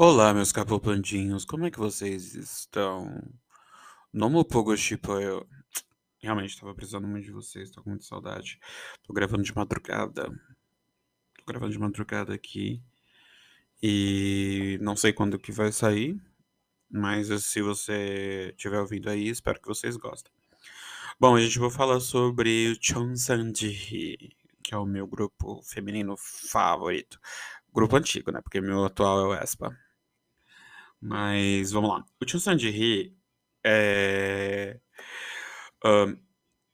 Olá, meus capoplandinhos, como é que vocês estão? Nomo Pogoship, eu realmente estava precisando muito de vocês, tô com muita saudade. Tô gravando de madrugada. Tô gravando de madrugada aqui. E não sei quando que vai sair, mas se você estiver ouvindo aí, espero que vocês gostem. Bom, a gente vai falar sobre o Chonsanji, que é o meu grupo feminino favorito. Grupo antigo, né? Porque meu atual é o Espa. Mas vamos lá. O Chun Sanji é. ahn,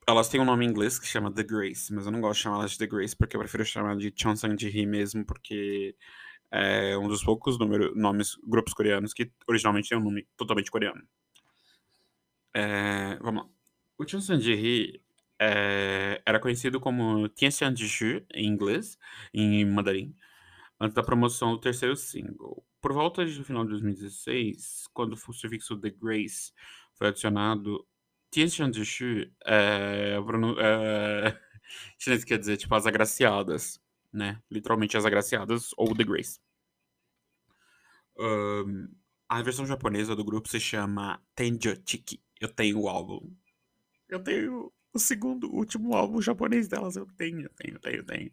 elas têm um nome em inglês que chama The Grace, mas eu não gosto de chamar elas de The Grace porque eu prefiro chamar de Chun Sanji mesmo, porque é um dos poucos número, nomes, grupos coreanos que originalmente tem um nome totalmente coreano. É, vamos lá. O Chun Sanji é, era conhecido como Tianxianjiju em inglês, em mandarim, antes da promoção do terceiro single. Por volta do final de 2016, quando o sufixo The Grace foi adicionado, Tianxianjiju é, pronun- é, chinês quer dizer tipo as agraciadas, né? Literalmente as agraciadas ou The Grace. Ahn, a versão japonesa do grupo se chama Tenjo Chiki. Eu tenho o álbum. Eu tenho o segundo, último álbum japonês delas. Eu tenho, eu tenho, eu tenho, eu tenho.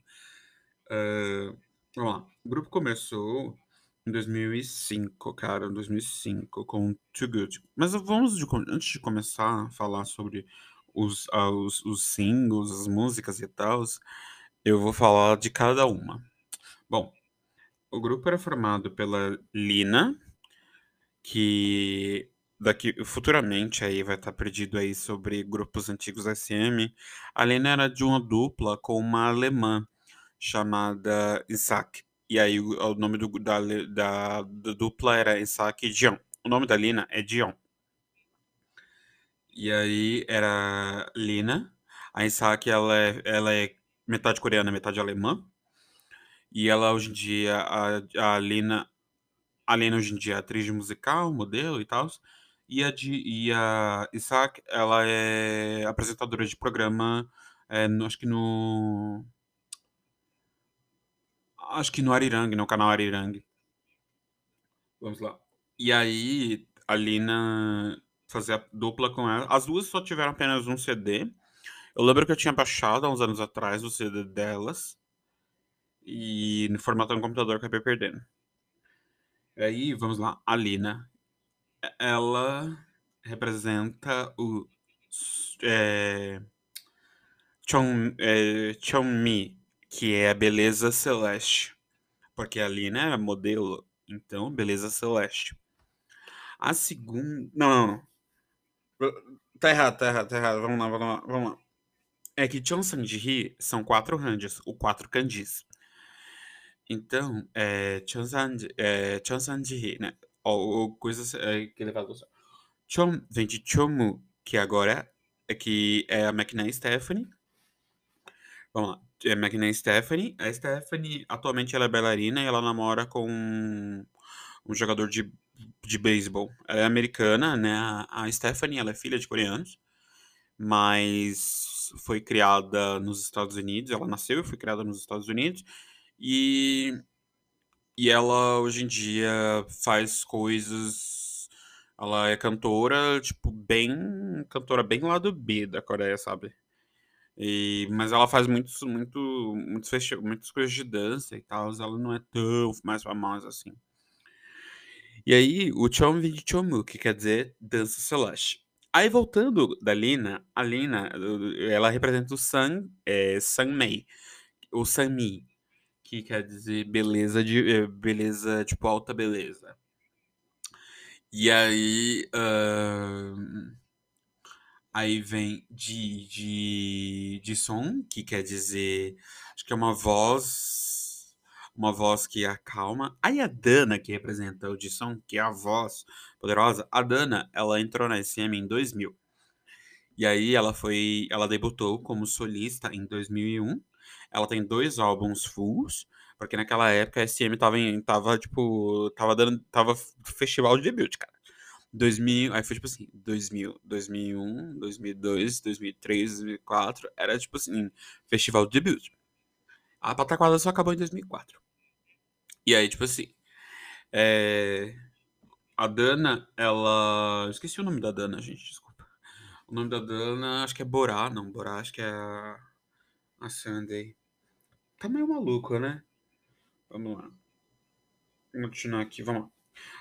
Ah, vamos lá. O grupo começou em 2005, cara, 2005, com Too Good. Mas vamos, de, antes de começar a falar sobre os, ah, os, os singles, as músicas e tal, eu vou falar de cada uma. Bom, o grupo era formado pela Lina, que daqui futuramente aí vai estar perdido aí sobre grupos antigos SM. A Lina era de uma dupla com uma alemã chamada Isaac. E aí o, o nome do, da, da, da dupla era Isaac e Dion. O nome da Lina é Dion. E aí era Lina. A Isaac ela é, ela é metade coreana, metade alemã. E ela hoje em dia, a, a Lina, a Lina hoje em dia é atriz musical, modelo e tal. E a, de, e a Isaac, ela é apresentadora de programa, é, no- acho que no... Acho que no Arirang, no canal Arirang. Vamos lá. E aí, a Lina fazia dupla com ela. As duas só tiveram apenas um CD. Eu lembro que eu tinha baixado há uns anos atrás o CD delas. E no formato no computador acabei perdendo. Aí, vamos lá. A Lina. Ela representa o é, Chong, é, Chongmi, que é a beleza celeste. Porque a Lina era modelo, então beleza celeste. A segunda. Não, não, não. Tá errado, tá errado, tá errado. Vamos lá, vamos lá, vamos lá. É que Chon Sanji são quatro ranjas, ou quatro kanjis. Então, é Chon Sanji, é, né? Ou, ou coisas é, que ele fala. Chon vem de Chomu, que agora é que é a McNair Stephanie. Vamos lá. É a McNair Stephanie. A Stephanie, atualmente, ela é bailarina e ela namora com um, um jogador de, de beisebol. Ela é americana, né? A, a Stephanie, ela é filha de coreanos, mas foi criada nos Estados Unidos. Ela nasceu e foi criada nos Estados Unidos. E, e ela, hoje em dia, faz coisas... Ela é cantora, tipo, bem... Cantora bem lado B da Coreia, sabe? E, mas ela faz muitos, muito, muitos muitas coisas de dança e tal. Ela não é tão mais famosa assim. E aí, o Chom vem de Chomu, que quer dizer dança celeste. Aí, voltando da Lina, a Lina, ela representa o Sun, é, Sunmei, ou Sunmi, que quer dizer beleza, de, é, beleza, tipo, alta beleza. E aí, ahn, aí vem de, de, de som, que quer dizer, acho que é uma voz, uma voz que acalma. Aí a Dana, que representa o de som, que é a voz poderosa, a Dana, ela entrou na SM em 2000. E aí ela foi, ela debutou como solista em 2001. Ela tem dois álbuns fulls, porque naquela época a SM tava, em, tava tipo, tava dando, tava festival de debut, cara. 2000, aí foi tipo assim, 2000, 2001, 2002, 2003, 2004, era tipo assim, festival de debut. A Pataquada só acabou em 2004. E aí, tipo assim, É, a Dana, ela. Esqueci o nome da Dana, gente, desculpa. O nome da Dana, acho que é Borá, não. Borá, acho que é a, a Sunday. Tá meio maluco, né? Vamos lá. Vamos continuar aqui, vamos lá.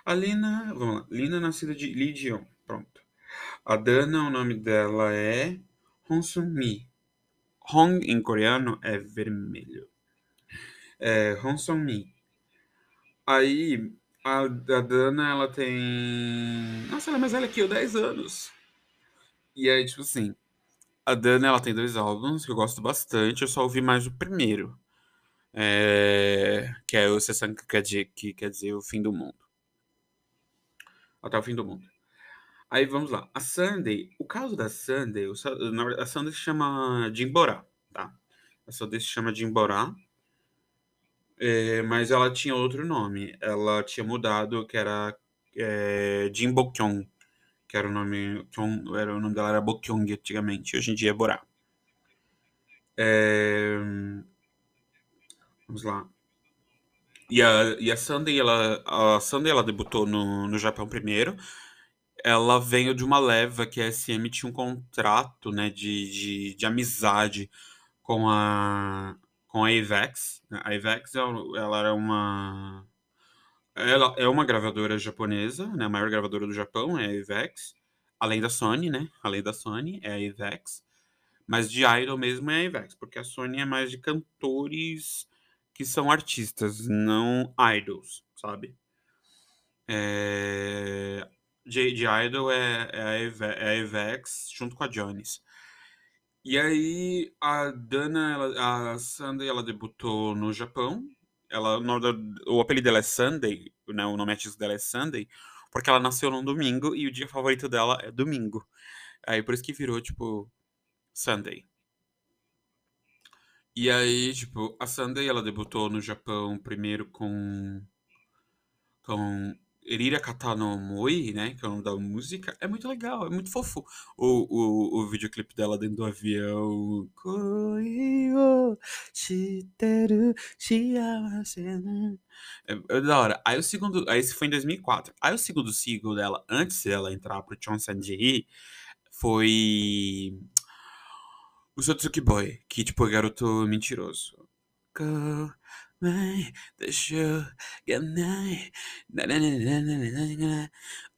A Lina, vamos lá. Lina, nascida de Lidion. Pronto. A Dana, o nome dela é Honsung Mi. Hong em coreano é vermelho. É Honsung Mi. Aí, a, a Dana, ela tem. Nossa, ela é mais velha que eu, 10 anos. E aí, tipo assim, a Dana, ela tem dois álbuns que eu gosto bastante. Eu só ouvi mais o primeiro. É... Que é o Sessan que quer dizer o fim do mundo. Até o fim do mundo. Aí vamos lá. A Sunday, o caso da Sunday, a Sunday se chama Jimborá, tá? A Sunday se chama Jimborá, é, mas ela tinha outro nome. Ela tinha mudado, que era é, Jimbo que era o nome, Kyong, era, o nome dela era Bokyong antigamente, hoje em dia é Borá. É, vamos lá. E a, e a Sunday, ela, a Sunday, ela debutou no, no Japão primeiro, ela veio de uma leva que a SM tinha um contrato, né, de, de, de amizade com a com a Avex. A Avex ela era uma ela é uma gravadora japonesa, né, a maior gravadora do Japão é a Avex, além da Sony, né? Além da Sony é a Avex. Mas de idol mesmo é a Avex, porque a Sony é mais de cantores que são artistas, não idols, sabe? É... De, de Idol é, é, a Eve, é a Avex junto com a Jones. E aí a Dana, ela, a Sunday, ela debutou no Japão. Ela, o, o apelido dela é Sunday, né, o nome artístico dela é Sunday, porque ela nasceu num domingo e o dia favorito dela é domingo. Aí por isso que virou, tipo, Sunday. E aí, tipo, a Sunday, ela debutou no Japão primeiro com com Erira Katano Moi, né, que é o nome da música, é muito legal, é muito fofo. O, o, o videoclipe dela dentro do avião. É, é da hora. Aí o segundo, aí esse foi em 2004. Aí o segundo single dela, antes dela entrar pro Chonsanji, foi o Sotsuki Boy, que tipo é garoto mentiroso. Go, eu.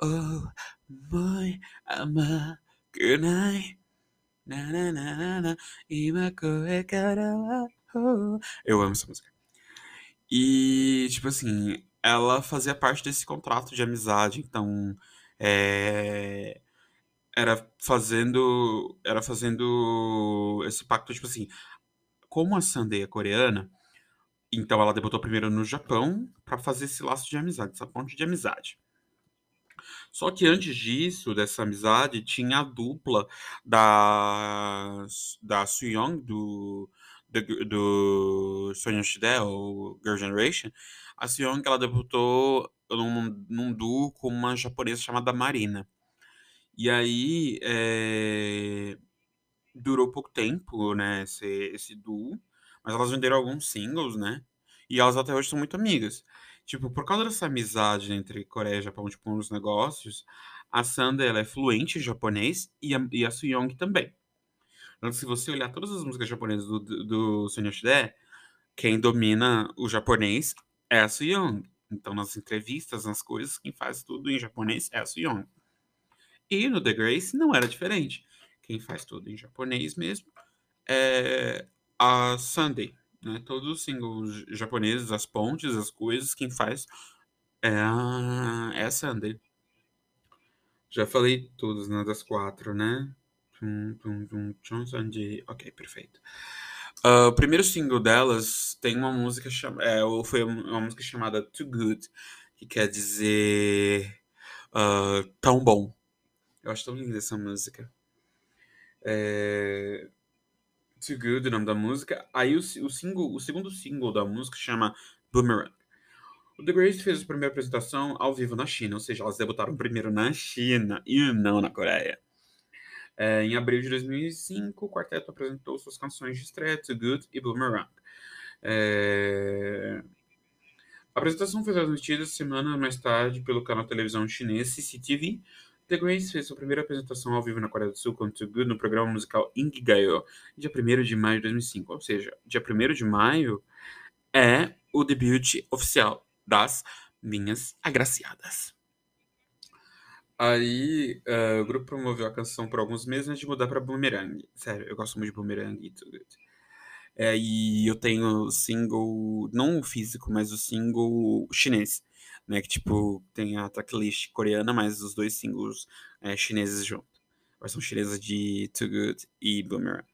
Oh, boy, good night. Eu amo essa música. E, tipo assim, ela fazia parte desse contrato de amizade, então. É era fazendo, era fazendo esse pacto, tipo assim, como a Sunday é coreana, então ela debutou primeiro no Japão para fazer esse laço de amizade, essa ponte de amizade. Só que antes disso, dessa amizade, tinha a dupla da, da Suyong, do, do, do Soyeonshide, ou Girl Generation. A Suyong, ela debutou num, num duo com uma japonesa chamada Marina. E aí, é, durou pouco tempo, né, esse, esse duo mas elas venderam alguns singles, né? E elas até hoje são muito amigas. Tipo, por causa dessa amizade entre Coreia e Japão, tipo, nos negócios, a Sanda, ela é fluente em japonês e a, e a Suyong também. Então, se você olhar todas as músicas japonesas do, do, do Sonoshide, quem domina o japonês é a Suyong. Então, nas entrevistas, nas coisas, quem faz tudo em japonês é a Suyong. E no The Grace não era diferente. Quem faz tudo em japonês mesmo é a Sunday, né? Todos os singles japoneses, as pontes, as coisas, quem faz é a, é a Sunday. Já falei todos, né? Das quatro, né? Ok, perfeito. Uh, o primeiro single delas tem uma música chamada. É, foi uma música chamada Too Good, que quer dizer uh, tão bom. Eu acho tão linda essa música. É, Too Good, o nome da música. Aí o, o, single, o segundo single da música chama Boomerang. O The Grace fez a primeira apresentação ao vivo na China, ou seja, elas debutaram primeiro na China e não na Coreia. É, em abril de 2005, o quarteto apresentou suas canções de estreia, Too Good e Boomerang. É... A apresentação foi transmitida semanas mais tarde pelo canal televisão chinês CCTV. The Grace fez sua primeira apresentação ao vivo na Coreia do Sul com Too Good no programa musical Inkigayo, dia 1 de maio de 2005. Ou seja, dia 1 de maio é o debut oficial das minhas agraciadas. Aí uh, o grupo promoveu a canção por alguns meses antes de mudar para Boomerang. Sério, eu gosto muito de Boomerang e tudo. É, e eu tenho o single, não o físico, mas o single chinês, né? Que tipo, tem a tracklist coreana, mas os dois singles é, chineses junto. A versão chinesa de Too Good e Boomerang.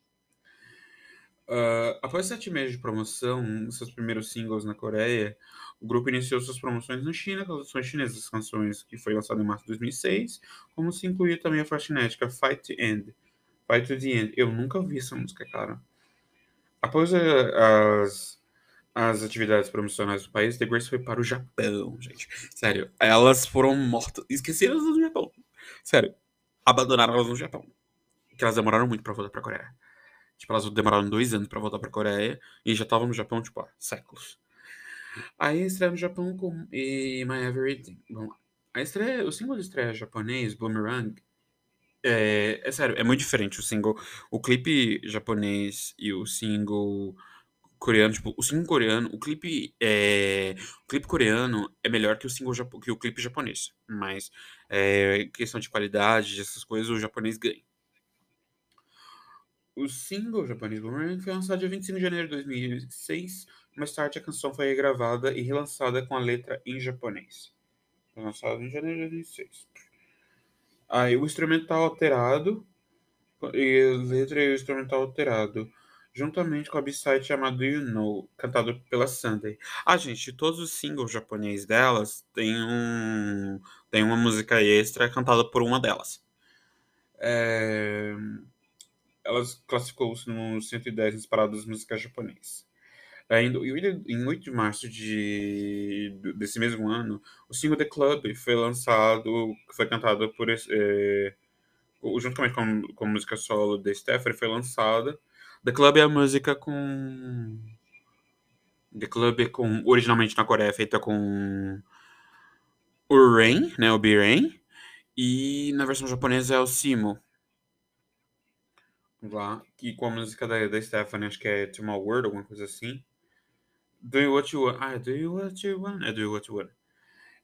Uh, após sete meses de promoção, seus primeiros singles na Coreia, o grupo iniciou suas promoções na China com as versões chinesas das canções, que foi lançada em março de 2006, como se incluía também a faxinética Fight to End. Fight to the End. Eu nunca ouvi essa música, cara. Após a, as, as atividades promocionais do país, The Grace foi para o Japão, gente. Sério, elas foram mortas. Esqueceram elas no Japão. Sério, abandonaram elas no Japão. Porque elas demoraram muito pra voltar pra Coreia. Tipo, elas demoraram dois anos pra voltar pra Coreia e já estavam no Japão, tipo, há séculos. Aí estreia no Japão com e My Everything. Vamos lá. A estreia, o single de estreia japonês, Boomerang, é, é sério, é muito diferente o single. O clipe japonês e o single coreano, tipo, o single coreano, o clipe é, o clipe coreano é melhor que o single que o clipe japonês, mas é, questão de qualidade, essas coisas, o japonês ganha. O single japonês Boomerang foi lançado dia 25 de janeiro de 2006. Mais tarde, a canção foi regravada e relançada com a letra em japonês. Foi lançado em janeiro de 2006. Aí, o instrumental alterado e a letra e o instrumental alterado, juntamente com a b-side chamada You Know, cantado pela Sunday. Ah, gente, todos os singles japoneses delas tem um tem uma música extra cantada por uma delas. É elas classificou-se no 110 nas paradas musicais japonesas. Ainda, em 8 de março de, desse mesmo ano, o single The Club foi lançado, foi cantado por é, juntamente com, com a música solo de Stephanie, foi lançada. The Club é a música com The Club é com originalmente na Coreia é feita com o Rain, né, o B-Rain, e na versão japonesa é o Simo lá, que com a música da, da Stephanie, acho que é Tomorrow World, alguma coisa assim. Do You What You Want. Ah, Do You What You Want? É Do You What You Want.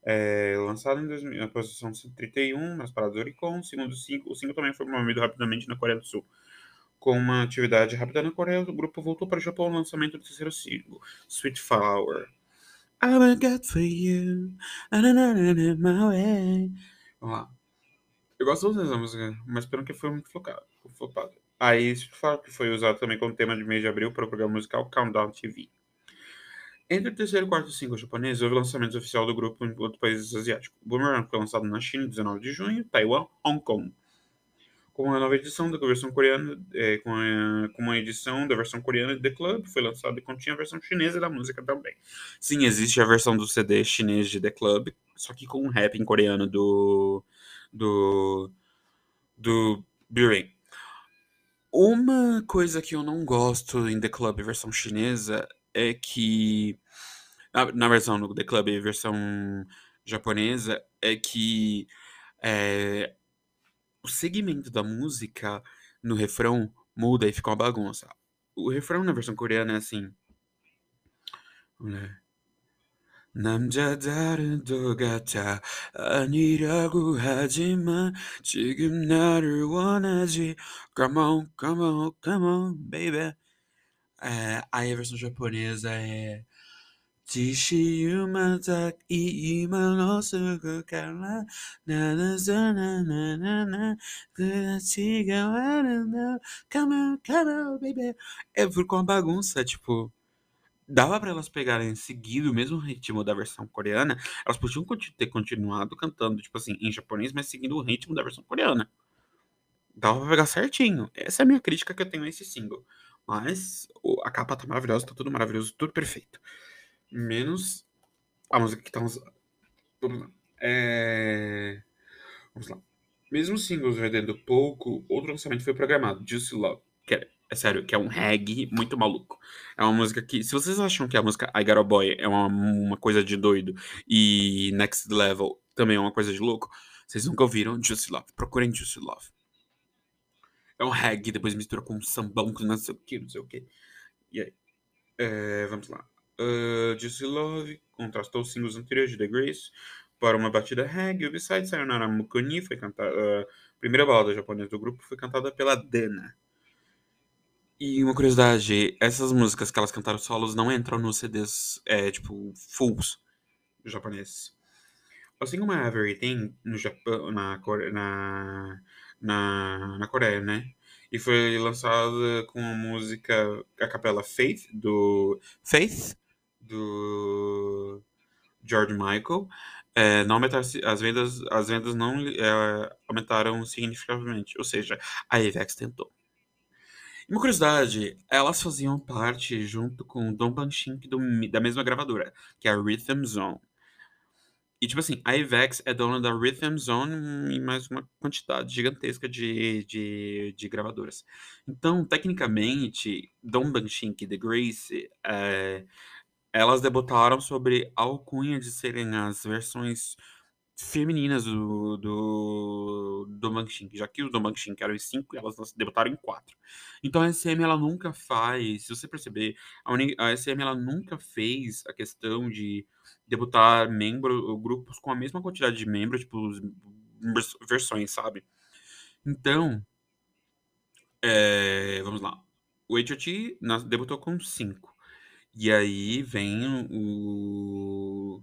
É, lançado em 2000, na posição 131 nas paradas Oricon, segundo o single também foi promovido rapidamente na Coreia do Sul. Com uma atividade rápida na Coreia, o grupo voltou para o Japão no lançamento do terceiro single, Sweet Flower. I will get for you, my way. Vamos lá. Eu gosto dessa música, mas pelo que foi muito flopado. Aí isso fala que foi usado também como tema de mês de abril para o programa musical Countdown TV. Entre o terceiro e quarto single japonês, houve lançamento oficial do grupo em outros países asiáticos. Boomerang foi lançado na China, 19 de junho, Taiwan, Hong Kong. Com uma nova edição da versão coreana, é, com, a, com, uma edição da versão coreana de The Club, foi lançada e continha a versão chinesa da música também. Sim, existe a versão do CD chinês de The Club, só que com um rap em coreano do. do. do B-Rain. Uma coisa que eu não gosto em The Club versão chinesa é que. Na, na versão do The Club versão japonesa, é que é, o segmento da música no refrão muda e fica uma bagunça. O refrão na versão coreana é assim. 남자다른 똑같아 아니라고 하지만 지금 나를 원하지 Come on, come on, come on, baby é, Aí a versão japonesa é 只是 uma tak iman osuku kara nanazananana Kudachiga waranda Come on, come on, baby É, ficou uma bagunça, tipo dava para elas pegarem seguido o mesmo ritmo da versão coreana, elas podiam ter continuado cantando, tipo assim, em japonês, mas seguindo o ritmo da versão coreana. Dava pra pegar certinho. Essa é a minha crítica que eu tenho a esse single. Mas a capa tá maravilhosa, tá tudo maravilhoso, tudo perfeito. Menos a música que tá usando. Vamos lá. É... Vamos lá. Mesmo singles vendendo pouco, outro lançamento foi programado, Juicy Love. Que é É sério, que é um reggae muito maluco. É uma música que, se vocês acham que a música I Got a Boy é uma, uma coisa de doido e Next Level também é uma coisa de louco, vocês nunca ouviram Juicy Love. Procurem Juicy Love. É um reggae, depois mistura com um sambão, com não sei o que, não sei o que. E aí? É, vamos lá. Uh, Juicy Love contrastou os singles anteriores de The Grace para uma batida reggae. O B-side Sayonara Mukuni foi cantada. Uh, a primeira balada japonesa do grupo foi cantada pela Dena. E uma curiosidade, essas músicas que elas cantaram solos não entram nos CDs, é, tipo, fulls japoneses. Assim como a Everything no Japão, na, na, na, na Coreia, né? E foi lançada com a música, a capela Faith, do Faith, do George Michael. É, não aumentaram, as vendas, as vendas não é, aumentaram significativamente, ou seja, a Avex tentou. Uma curiosidade, elas faziam parte junto com o Don Banshink da mesma gravadora, que é a Rhythm Zone. E, tipo assim, a Avex é dona da Rhythm Zone e mais uma quantidade gigantesca de, de, de gravadoras. Então, tecnicamente, Don Banshink e The Grace, é, elas debutaram sobre a alcunha de serem as versões femininas do, do, do Bankshin, já que o do Bankshin eram os cinco, elas debutaram em quatro. Então a SM ela nunca faz, se você perceber, a, uni, a SM ela nunca fez a questão de debutar membros, grupos com a mesma quantidade de membros, tipo, versões, sabe? Então, é, vamos lá. O HOT debutou com cinco. E aí vem o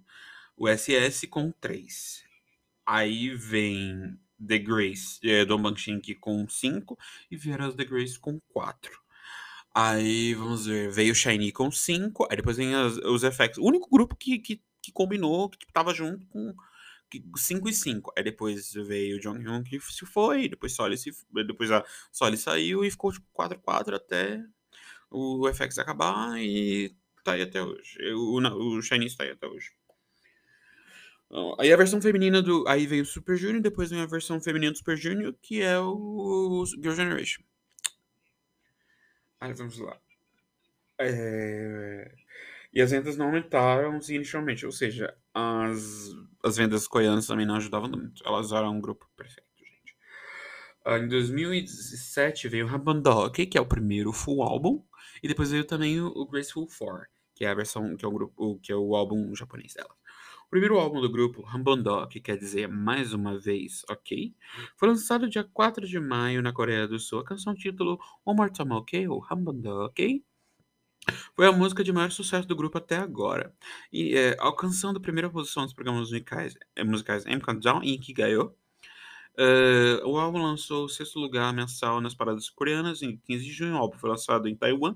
o SS com 3. Aí vem The Grace, é, Don Banshink com 5 e Vieras The Grace com 4. Aí, vamos ver, veio Shiny com 5, aí depois vem as, os effects. O único grupo que, que, que combinou, que tava junto com 5 e 5. Aí depois veio o John Hyun que se foi, depois Soli, se, depois a Soli saiu e ficou tipo 4 4 até o FX acabar e tá aí até hoje. O, o Shiny está aí até hoje. Aí a versão feminina do. Aí veio o Super Junior, depois vem a versão feminina do Super Junior, que é o Girl Generation. Aí vamos lá. É... E as vendas não aumentaram significativamente, ou seja, as, as vendas coreanas também não ajudavam muito. Elas eram um grupo perfeito, gente. Ah, em 2017 veio Rabandok, que é o primeiro full álbum, e depois veio também o Graceful Four, que é a versão, que é o grupo, que é o álbum japonês dela primeiro álbum do grupo, Rambondo, que quer dizer mais uma vez, ok? Foi lançado dia 4 de maio na Coreia do Sul. A canção título One More Time, ok? Ou Rambondo, ok? Foi a música de maior sucesso do grupo até agora, e é, alcançando a primeira posição dos programas musicais, é, musicais M Countdown e Ikigayo. Uh, o álbum lançou o sexto lugar mensal nas paradas coreanas em 15 de junho. O álbum foi lançado em Taiwan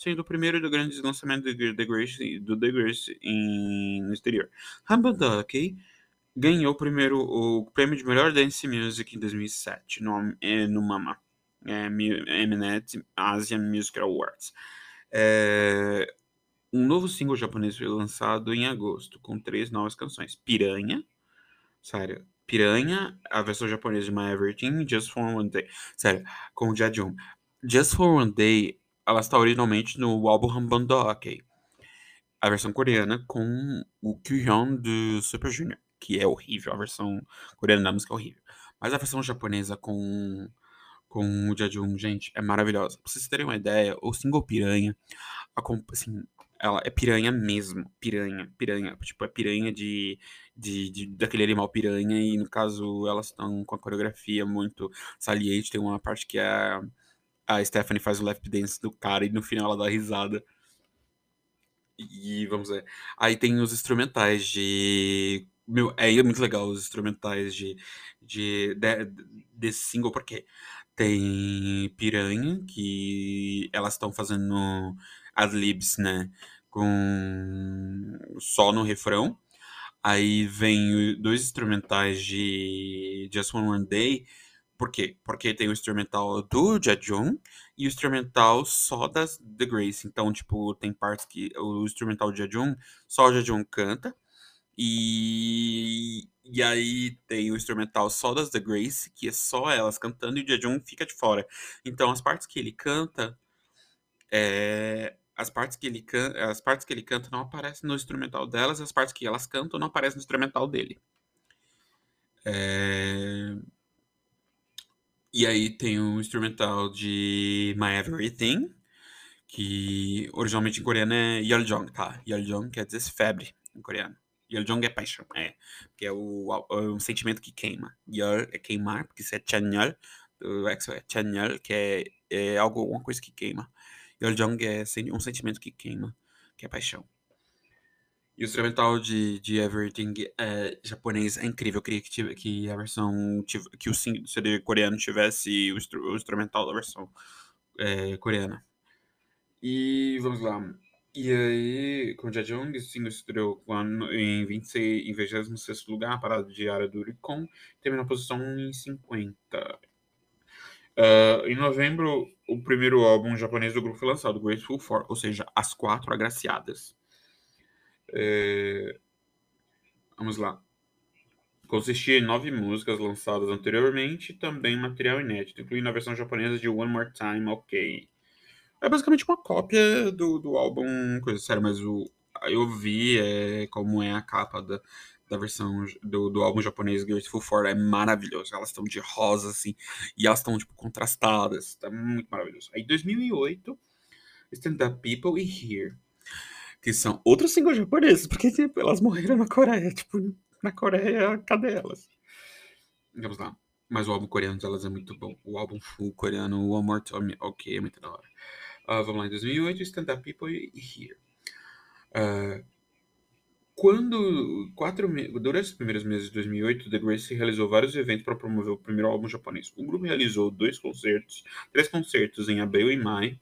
sendo o primeiro do grande lançamento do The Grace, do The Grace em, no exterior. Ducky ganhou primeiro o prêmio de melhor dance music em 2007 no, é, no MAMA, é, Mnet Asian Music Awards. É, um novo single japonês foi lançado em agosto, com três novas canções: Piranha, sério, Piranha, a versão japonesa de My Everything, Just for One Day, sério, com o Jajun. Just for One Day ela está originalmente no álbum Hambandok, a versão coreana com o Kyuhyun do Super Junior, que é horrível, a versão coreana da música é horrível. Mas a versão japonesa com, com o Jajun, gente, é maravilhosa. Pra vocês terem uma ideia, o single Piranha, assim, ela é piranha mesmo, piranha, piranha, tipo, é piranha de, de, de, daquele animal piranha, e no caso elas estão com a coreografia muito saliente, tem uma parte que é a Stephanie faz o lap dance do cara e no final ela dá risada. E vamos ver. Aí tem os instrumentais de. Meu, é muito legal os instrumentais de, de, de desse single, porque tem Piranha, que elas estão fazendo as libs, né? Com só no refrão. Aí vem dois instrumentais de Just One One Day, por quê? Porque tem o instrumental do Jejun e o instrumental só das The Grace. Então, tipo, tem partes que o instrumental do Jejun, só o Jejun canta. E, e aí tem o instrumental só das The Grace, que é só elas cantando e o Jejong fica de fora. Então as partes que ele canta, é, as partes que ele canta, as partes que ele canta não aparecem no instrumental delas, as partes que elas cantam não aparecem no instrumental dele. É... E aí tem o instrumental de My Everything, que originalmente em coreano é Yeoljong, tá? Yeoljong quer dizer febre em coreano. Yeoljong é paixão, é. Que é o, é um sentimento que queima. Yeol é queimar, porque isso é chanyeol. O exo é chanyeol, que é, é algo, alguma coisa que queima. Yeoljong é um sentimento que queima, que é paixão. E o instrumental de, de Everything é, japonês é incrível. Eu queria que, que a versão. que o CD coreano tivesse o, o instrumental da versão é, coreana. E vamos lá. E aí, com Jajong, o single estreou em 26, em 26 lugar, parada diária do Oricon, terminou a posição em 50. Uh, ah, em novembro, o primeiro álbum japonês do grupo foi lançado, Grateful For, ou seja, As Quatro Agraciadas. É... Vamos lá. Consistia em nove músicas lançadas anteriormente e também material inédito, incluindo a versão japonesa de One More Time OK. É basicamente uma cópia do, do álbum, coisa séria, mas o, eu vi é, como é a capa da, da versão do, do álbum japonês Grateful For, é maravilhoso. Elas estão de rosa, assim, e elas estão, tipo, contrastadas, tá muito maravilhoso. Aí, 2008, Stand Up People e Here que são outros singles japoneses, porque tipo, elas morreram na Coreia, tipo, na Coreia, cadê elas? Vamos lá. Mas o álbum coreano delas é muito bom. O álbum full coreano, One More Time, ok, é muito da hora. Uh, vamos lá, em 2008, Stand Up People e Here. Uh, quando, quatro, durante os primeiros meses de 2008, The Grace realizou vários eventos para promover o primeiro álbum japonês. O grupo realizou dois concertos, três concertos em abril e maio,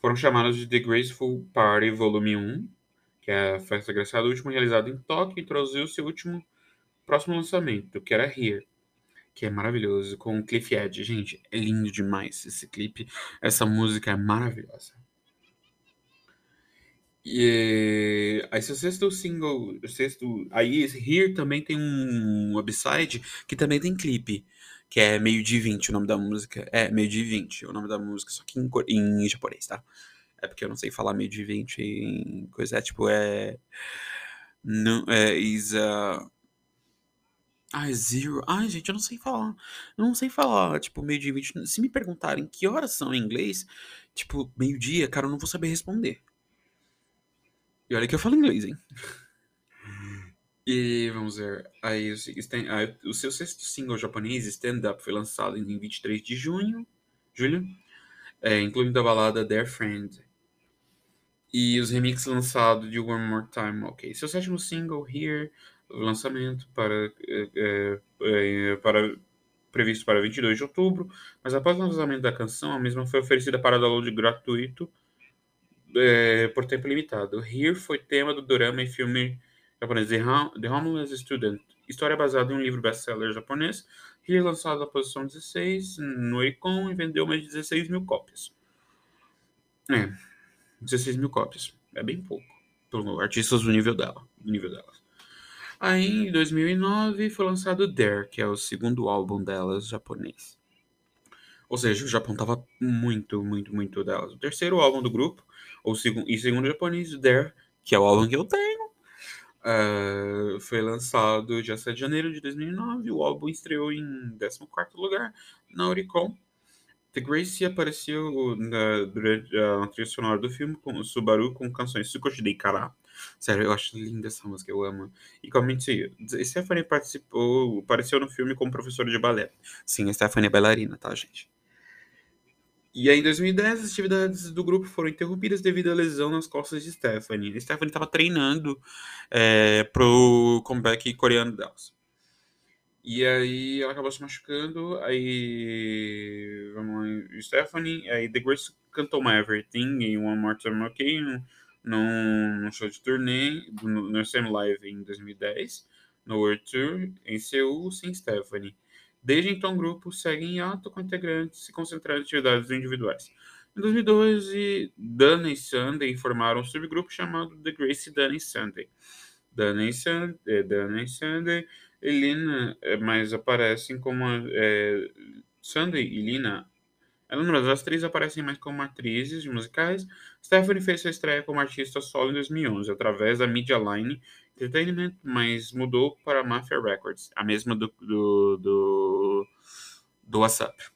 foram chamados de The Graceful Party Volume 1, que é a festa graciada última realizada em Tóquio e introduziu seu último próximo lançamento, que era Here, que é maravilhoso, com o Cliff Edge. Gente, é lindo demais esse clipe. Essa música é maravilhosa. E aí seu sexto single, sexto, aí Here também tem um upside que também tem clipe que é meio de 20 o nome da música. É, meio de 20 o nome da música, só que em, em japonês, tá? É porque eu não sei falar meio de 20 em coisa, é tipo, é... Não, é, is a... Zero. Ai, gente, eu não sei falar. Eu não sei falar, tipo, meio de 20. Se me perguntarem que horas são em inglês, tipo, meio-dia, cara, eu não vou saber responder. E olha que eu falo inglês, hein? E vamos ver. Aí, o, seu sexto single japonês, Stand Up, foi lançado em 23 de junho, julho, é, incluindo a balada Their Friend. E os remixes lançados de One More Time, ok. Seu sétimo single, Here, lançamento para, é, é, para previsto para 22 de outubro, mas após o lançamento da canção, a mesma foi oferecida para download gratuito é, por tempo limitado. Here foi tema do drama e filme japonês The Homeless Student, história baseada em um livro best-seller japonês, relançado na posição 16 no Oricon e vendeu mais de 16 mil cópias. É, 16 mil cópias. É bem pouco. Para artistas do nível dela. Do nível delas. Aí, em 2009, foi lançado Dare, que é o segundo álbum delas japonês. Ou seja, o Japão tava muito, muito, muito delas. O terceiro álbum do grupo, ou segundo, e segundo japonês, Dare, que é o álbum que eu tenho, Uh, foi lançado dia 7 de janeiro de 2009. O álbum estreou em 14 lugar na Oricon. The Grace apareceu na, durante a trilha sonora do filme com o Subaru com canções Sukoshi Kara. Sério, eu acho linda essa música, eu amo. E comente, Stephanie participou, apareceu no filme como professora de balé. Sim, a Stephanie é bailarina, tá, gente? E aí, em 2010, as atividades do grupo foram interrompidas devido à lesão nas costas de Stephanie. Stephanie estava treinando é, pro comeback coreano delas. E aí ela acabou se machucando. Aí. Vamos lá, Stephanie. Aí The Grace cantou My Everything em One More Time OK num, show de turnê no, no Live em 2010, no World Tour em Seul, sem Stephanie. Desde então, o grupo segue em ato com integrantes se concentrando em atividades individuais. Em 2012, Dana e Sunday formaram um subgrupo chamado The Grace Dana e Sunday. Dana e Sandy, é, Dana e Sandy e Lina, é, mas aparecem como é, Sandy e Lina. Elas, as três aparecem mais como atrizes de musicais. Stephanie fez sua estreia como artista solo em 2011, através da Media Line Entertainment, mas mudou para Mafia Records, a mesma do, do, do, do WhatsApp.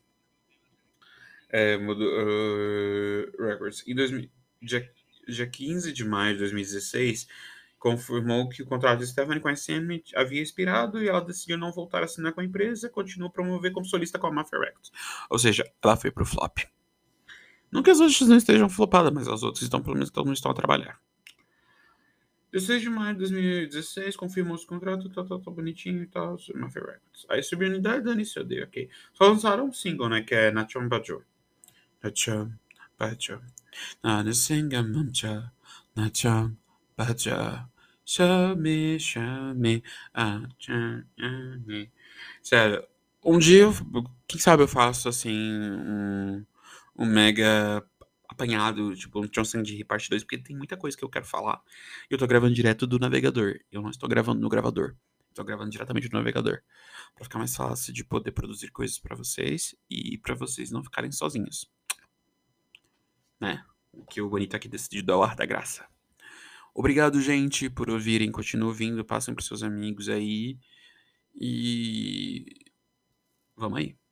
É, mudou, uh, Records. Em 2000, dia, dia 15 de maio de 2016, confirmou que o contrato de Stephanie com a SM havia expirado e ela decidiu não voltar a assinar com a empresa e continuou a promover como solista com a Mafia Records. Ou seja, ela foi pro flop. Não que as outras não estejam flopadas, mas as outras estão, pelo menos, todo mundo estão a trabalhar. 16 de maio de 2016, confirmou o contrato, tá, tá, tá bonitinho e tal, Mafia Records. Aí subiu unidade da Anícia D, ok. Só lançaram um single, né, que é Nachon Bajo. Nachon Bajo. Nanisingam Mamcha. Nachon Bajo. Show me, show me. Ah, me. Sério, um dia, eu, quem sabe eu faço assim, um, um mega apanhado, tipo, um Johnson de parte 2, porque tem muita coisa que eu quero falar. Eu tô gravando direto do navegador. Eu não estou gravando no gravador. Estou gravando diretamente do navegador. para ficar mais fácil de poder produzir coisas para vocês e para vocês não ficarem sozinhos. Né? O que o bonito aqui decidiu dar o ar da graça. Obrigado, gente, por ouvirem. Continuem ouvindo. Passem pros seus amigos aí. E. Vamos aí.